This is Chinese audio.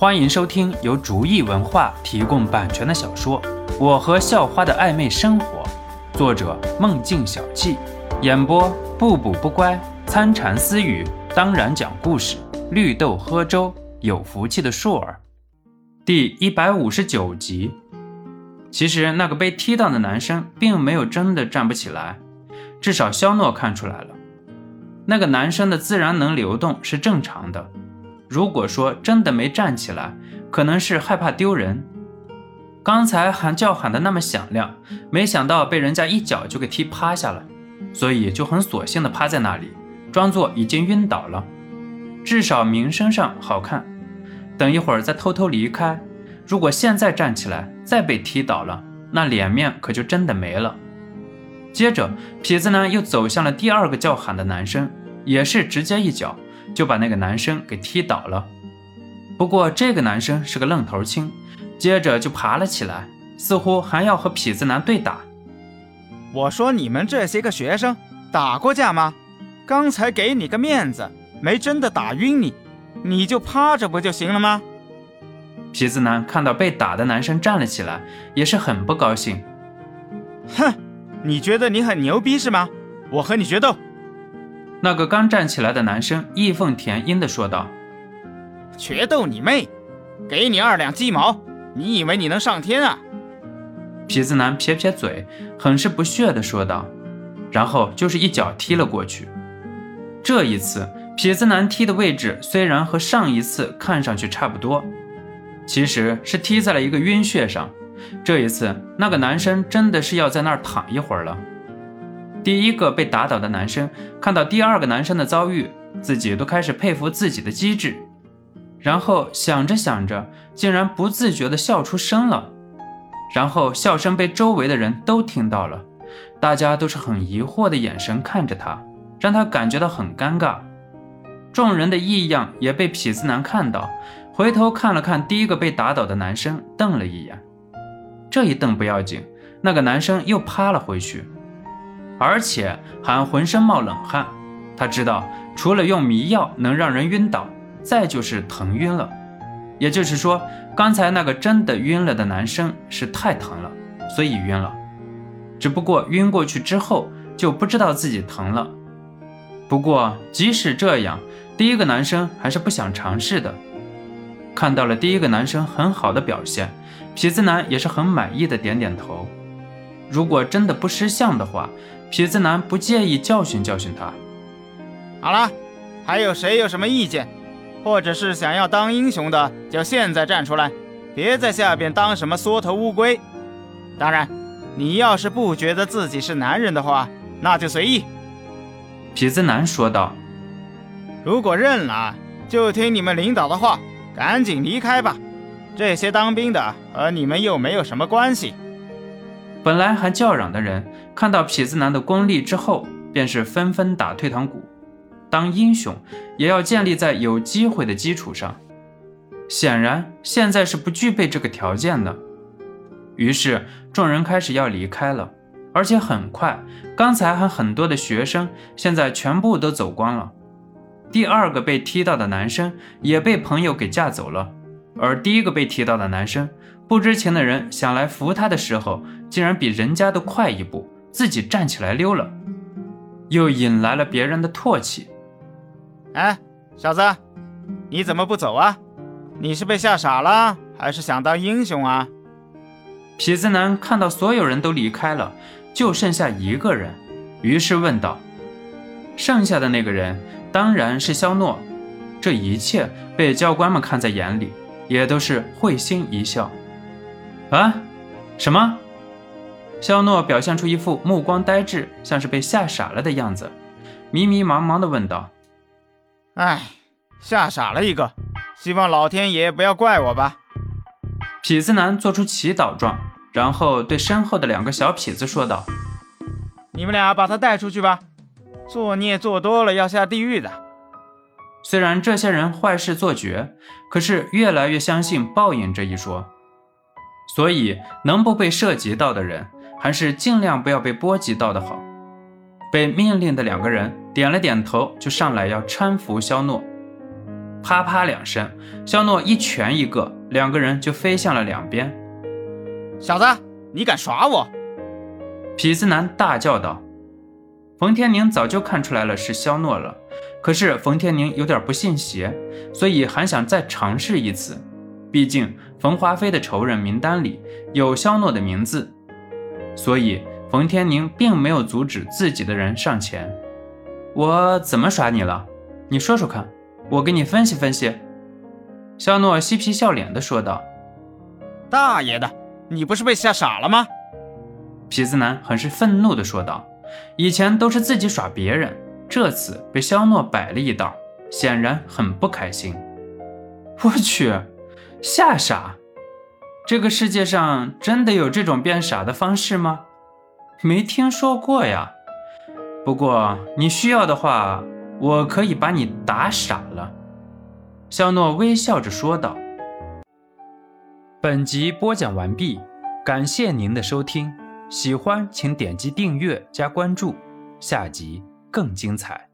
欢迎收听由竹意文化提供版权的小说《我和校花的暧昧生活》，作者梦境小憩，演播不补不乖、参禅私语，当然讲故事，绿豆喝粥，有福气的硕儿，第一百五十九集。其实那个被踢到的男生并没有真的站不起来，至少肖诺看出来了，那个男生的自然能流动是正常的。如果说真的没站起来，可能是害怕丢人。刚才喊叫喊的那么响亮，没想到被人家一脚就给踢趴下了，所以就很索性的趴在那里，装作已经晕倒了，至少名声上好看。等一会儿再偷偷离开。如果现在站起来再被踢倒了，那脸面可就真的没了。接着，痞子男又走向了第二个叫喊的男生，也是直接一脚。就把那个男生给踢倒了。不过这个男生是个愣头青，接着就爬了起来，似乎还要和痞子男对打。我说你们这些个学生打过架吗？刚才给你个面子，没真的打晕你，你就趴着不就行了吗？痞子男看到被打的男生站了起来，也是很不高兴。哼，你觉得你很牛逼是吗？我和你决斗。那个刚站起来的男生义愤填膺地说道：“决斗你妹！给你二两鸡毛，你以为你能上天啊？”痞子男撇撇嘴，很是不屑地说道，然后就是一脚踢了过去。这一次，痞子男踢的位置虽然和上一次看上去差不多，其实是踢在了一个晕穴上。这一次，那个男生真的是要在那儿躺一会儿了。第一个被打倒的男生看到第二个男生的遭遇，自己都开始佩服自己的机智，然后想着想着，竟然不自觉地笑出声了。然后笑声被周围的人都听到了，大家都是很疑惑的眼神看着他，让他感觉到很尴尬。众人的异样也被痞子男看到，回头看了看第一个被打倒的男生，瞪了一眼。这一瞪不要紧，那个男生又趴了回去。而且还浑身冒冷汗，他知道除了用迷药能让人晕倒，再就是疼晕了。也就是说，刚才那个真的晕了的男生是太疼了，所以晕了。只不过晕过去之后就不知道自己疼了。不过即使这样，第一个男生还是不想尝试的。看到了第一个男生很好的表现，痞子男也是很满意的点点头。如果真的不识相的话，痞子男不介意教训教训他。好了，还有谁有什么意见，或者是想要当英雄的，就现在站出来，别在下边当什么缩头乌龟。当然，你要是不觉得自己是男人的话，那就随意。痞子男说道：“如果认了，就听你们领导的话，赶紧离开吧。这些当兵的和你们又没有什么关系。”本来还叫嚷的人，看到痞子男的功力之后，便是纷纷打退堂鼓。当英雄也要建立在有机会的基础上，显然现在是不具备这个条件的。于是众人开始要离开了，而且很快，刚才还很多的学生，现在全部都走光了。第二个被踢到的男生也被朋友给架走了，而第一个被提到的男生。不知情的人想来扶他的时候，竟然比人家都快一步，自己站起来溜了，又引来了别人的唾弃。哎，小子，你怎么不走啊？你是被吓傻了，还是想当英雄啊？痞子男看到所有人都离开了，就剩下一个人，于是问道：“剩下的那个人当然是肖诺。”这一切被教官们看在眼里，也都是会心一笑。啊，什么？肖诺表现出一副目光呆滞，像是被吓傻了的样子，迷迷茫茫地问道：“哎，吓傻了一个，希望老天爷不要怪我吧。”痞子男做出祈祷状，然后对身后的两个小痞子说道：“你们俩把他带出去吧，作孽做多了要下地狱的。”虽然这些人坏事做绝，可是越来越相信报应这一说。所以，能不被涉及到的人，还是尽量不要被波及到的好。被命令的两个人点了点头，就上来要搀扶肖诺。啪啪两声，肖诺一拳一个，两个人就飞向了两边。小子，你敢耍我！痞子男大叫道。冯天宁早就看出来了是肖诺了，可是冯天宁有点不信邪，所以还想再尝试一次。毕竟冯华飞的仇人名单里有肖诺的名字，所以冯天宁并没有阻止自己的人上前。我怎么耍你了？你说说看，我给你分析分析。肖诺嬉皮笑脸地说道：“大爷的，你不是被吓傻了吗？”痞子男很是愤怒地说道。以前都是自己耍别人，这次被肖诺摆了一道，显然很不开心。我去，吓傻！这个世界上真的有这种变傻的方式吗？没听说过呀。不过你需要的话，我可以把你打傻了。”肖诺微笑着说道。本集播讲完毕，感谢您的收听。喜欢请点击订阅加关注，下集更精彩。